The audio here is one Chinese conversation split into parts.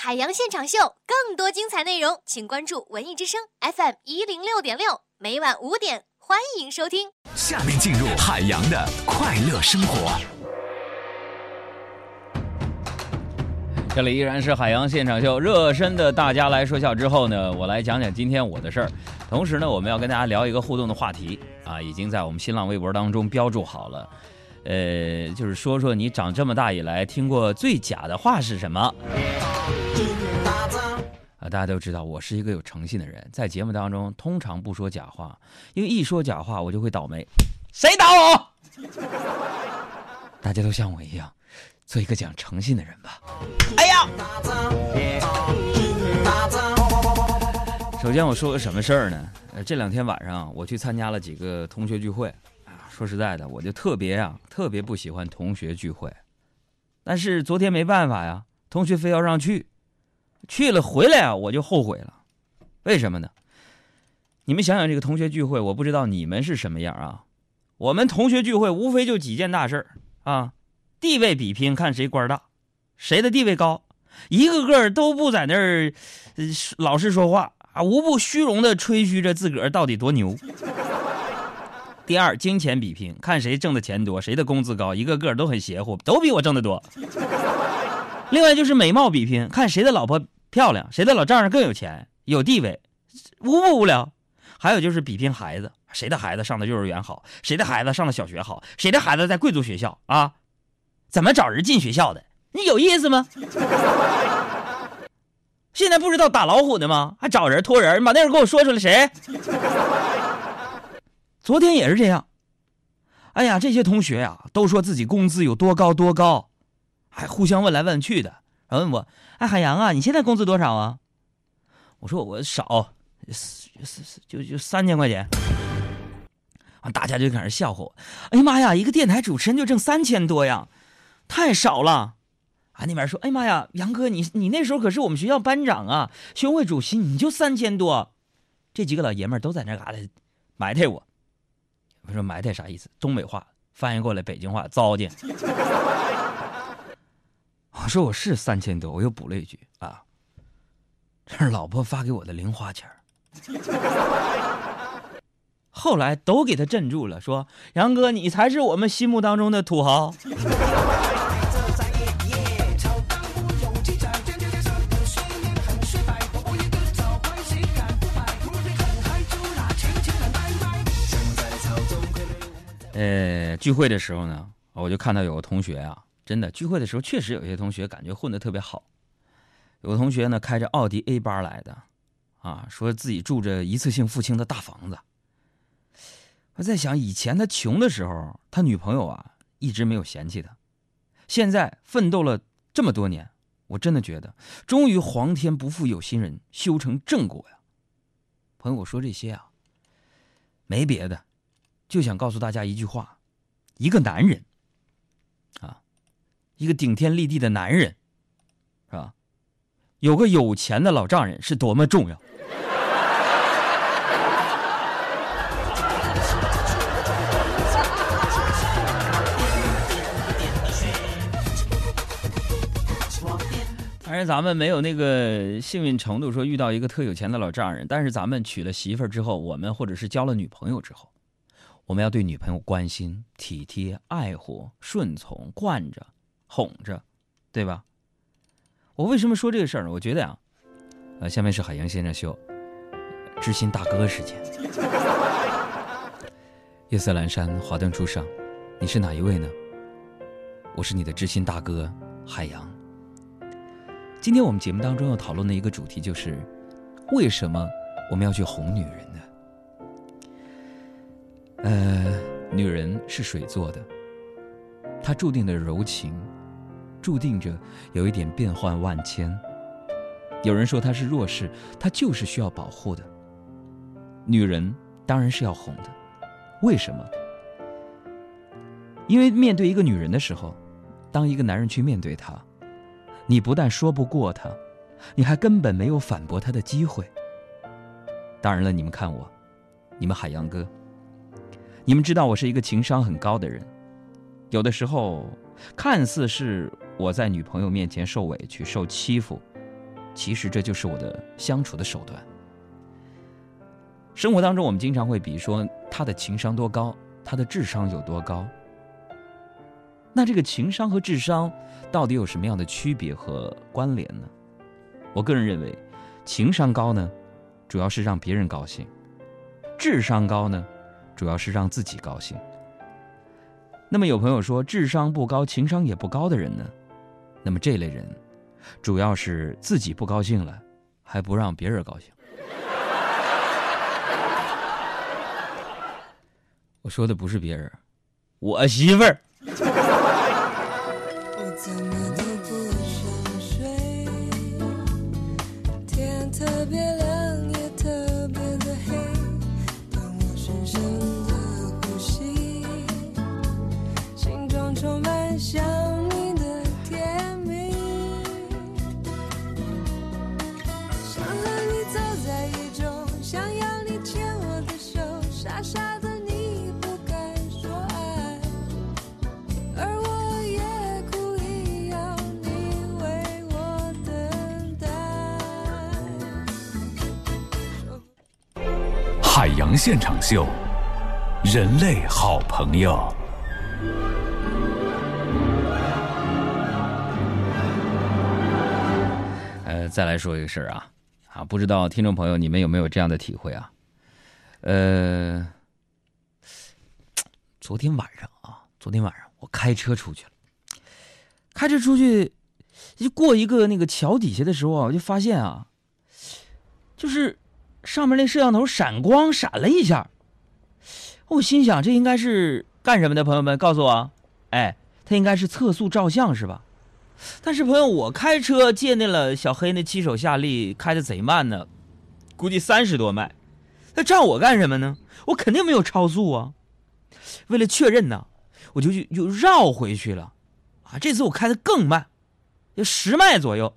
海洋现场秀，更多精彩内容，请关注文艺之声 FM 一零六点六，每晚五点，欢迎收听。下面进入海洋的快乐生活。这里依然是海洋现场秀，热身的大家来说笑之后呢，我来讲讲今天我的事儿。同时呢，我们要跟大家聊一个互动的话题啊，已经在我们新浪微博当中标注好了。呃，就是说说你长这么大以来听过最假的话是什么？大家都知道我是一个有诚信的人，在节目当中通常不说假话，因为一说假话我就会倒霉。谁打我？大家都像我一样。做一个讲诚信的人吧。哎呀！首先我说个什么事儿呢？呃，这两天晚上我去参加了几个同学聚会啊。说实在的，我就特别啊，特别不喜欢同学聚会。但是昨天没办法呀，同学非要让去，去了回来啊，我就后悔了。为什么呢？你们想想这个同学聚会，我不知道你们是什么样啊。我们同学聚会无非就几件大事儿啊。地位比拼，看谁官大，谁的地位高，一个个都不在那儿老实说话啊，无不虚荣的吹嘘着自个儿到底多牛。第二，金钱比拼，看谁挣的钱多，谁的工资高，一个个都很邪乎，都比我挣得多。另外就是美貌比拼，看谁的老婆漂亮，谁的老丈人更有钱有地位，无不无聊。还有就是比拼孩子，谁的孩子上的幼儿园好，谁的孩子上的小学好，谁的孩子在贵族学校啊。怎么找人进学校的？你有意思吗？现在不知道打老虎的吗？还找人托人，你把那人给我说出来，谁？昨天也是这样。哎呀，这些同学呀，都说自己工资有多高多高，还互相问来问去的，然后问我：“哎，海洋啊，你现在工资多少啊？”我说：“我少，就就三千块钱。”啊，大家就开始笑话我：“哎呀妈呀，一个电台主持人就挣三千多呀！”太少了，啊！那边说：“哎呀妈呀，杨哥，你你那时候可是我们学校班长啊，学会主席，你就三千多。”这几个老爷们都在那嘎达埋汰我。我说埋汰啥意思？东北话翻译过来，北京话糟践。我说我是三千多，我又补了一句啊，这是老婆发给我的零花钱 后来都给他镇住了，说：“杨哥，你才是我们心目当中的土豪。”呃，聚会的时候呢，我就看到有个同学啊，真的聚会的时候确实有些同学感觉混得特别好。有同学呢开着奥迪 A 八来的，啊，说自己住着一次性付清的大房子。我在想，以前他穷的时候，他女朋友啊一直没有嫌弃他，现在奋斗了这么多年，我真的觉得，终于皇天不负有心人，修成正果呀。朋友，我说这些啊，没别的。就想告诉大家一句话：一个男人，啊，一个顶天立地的男人，是吧？有个有钱的老丈人是多么重要。当然，咱们没有那个幸运程度，说遇到一个特有钱的老丈人。但是，咱们娶了媳妇儿之后，我们或者是交了女朋友之后。我们要对女朋友关心、体贴、爱护、顺从、惯着、哄着，对吧？我为什么说这个事儿呢？我觉得呀，呃，下面是海洋先生秀，知心大哥时间。夜色阑珊，华灯初上，你是哪一位呢？我是你的知心大哥海洋。今天我们节目当中要讨论的一个主题就是，为什么我们要去哄女人呢？呃，女人是水做的，她注定的柔情，注定着有一点变幻万千。有人说她是弱势，她就是需要保护的。女人当然是要哄的，为什么？因为面对一个女人的时候，当一个男人去面对她，你不但说不过她，你还根本没有反驳她的机会。当然了，你们看我，你们海洋哥。你们知道我是一个情商很高的人，有的时候看似是我在女朋友面前受委屈、受欺负，其实这就是我的相处的手段。生活当中，我们经常会比说他的情商多高，他的智商有多高。那这个情商和智商到底有什么样的区别和关联呢？我个人认为，情商高呢，主要是让别人高兴；智商高呢，主要是让自己高兴。那么有朋友说，智商不高、情商也不高的人呢？那么这类人，主要是自己不高兴了，还不让别人高兴。我说的不是别人，我媳妇儿。现场秀，人类好朋友。呃，再来说一个事儿啊，啊，不知道听众朋友你们有没有这样的体会啊？呃，昨天晚上啊，昨天晚上我开车出去了，开车出去就过一个那个桥底下的时候啊，我就发现啊，就是上面那摄像头闪光闪了一下，我心想这应该是干什么的？朋友们告诉我，哎，它应该是测速照相是吧？但是朋友，我开车借那了小黑那七手夏利，开的贼慢呢，估计三十多迈。他照我干什么呢？我肯定没有超速啊。为了确认呢，我就就就绕回去了。啊，这次我开的更慢，就十迈左右。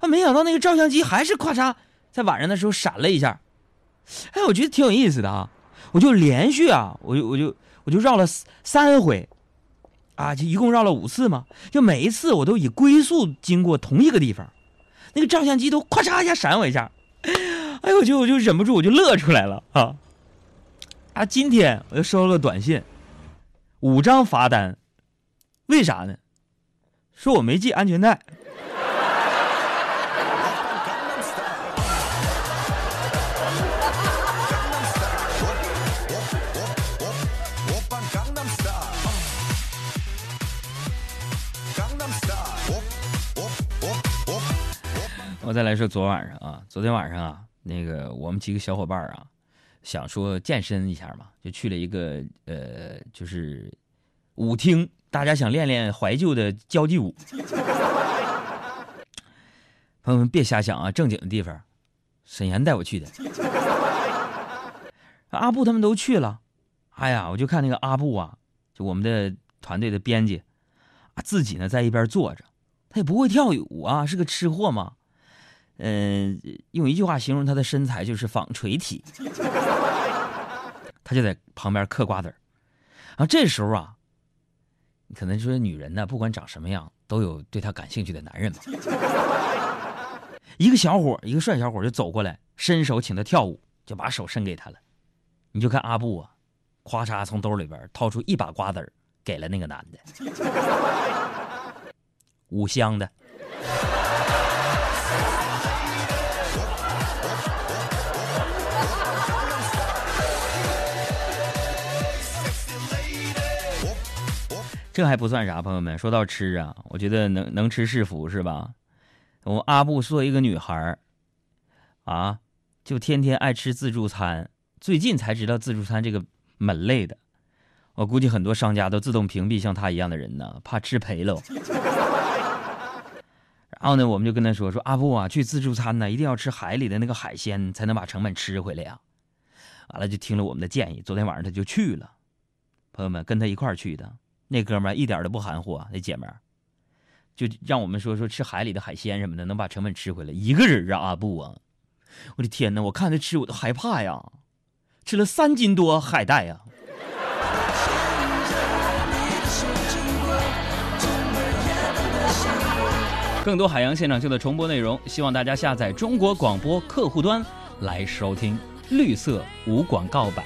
啊，没想到那个照相机还是咔嚓，在晚上的时候闪了一下。哎，我觉得挺有意思的啊。我就连续啊，我就我就我就绕了三回。啊，就一共绕了五次嘛，就每一次我都以龟速经过同一个地方，那个照相机都咔嚓一下闪我一下，哎，我就我就忍不住我就乐出来了啊！啊，今天我又收了短信，五张罚单，为啥呢？说我没系安全带。我再来说昨晚上啊，昨天晚上啊，那个我们几个小伙伴啊，想说健身一下嘛，就去了一个呃，就是舞厅，大家想练练怀旧的交际舞。朋友们别瞎想啊，正经的地方，沈岩带我去的。阿布他们都去了，哎呀，我就看那个阿布啊，就我们的团队的编辑啊，自己呢在一边坐着，他也不会跳舞啊，是个吃货嘛。嗯，用一句话形容他的身材就是纺锤体，他就在旁边嗑瓜子儿。然后这时候啊，可能说女人呢，不管长什么样，都有对她感兴趣的男人嘛。一个小伙，一个帅小伙就走过来，伸手请他跳舞，就把手伸给他了。你就看阿布啊，咵嚓从兜里边掏出一把瓜子儿，给了那个男的，五香的。这还不算啥，朋友们，说到吃啊，我觉得能能吃是福，是吧？我阿布作为一个女孩儿，啊，就天天爱吃自助餐，最近才知道自助餐这个门类的。我估计很多商家都自动屏蔽像他一样的人呢，怕吃赔了。然后呢，我们就跟他说说阿布啊，去自助餐呢，一定要吃海里的那个海鲜，才能把成本吃回来呀。完了就听了我们的建议，昨天晚上他就去了。朋友们跟他一块儿去的。那哥们儿一点都不含糊啊，那姐们儿就让我们说说吃海里的海鲜什么的，能把成本吃回来。一个人啊，阿布啊，我的天哪！我看他吃我都害怕呀，吃了三斤多海带呀。更多海洋现场秀的重播内容，希望大家下载中国广播客户端来收听绿色无广告版。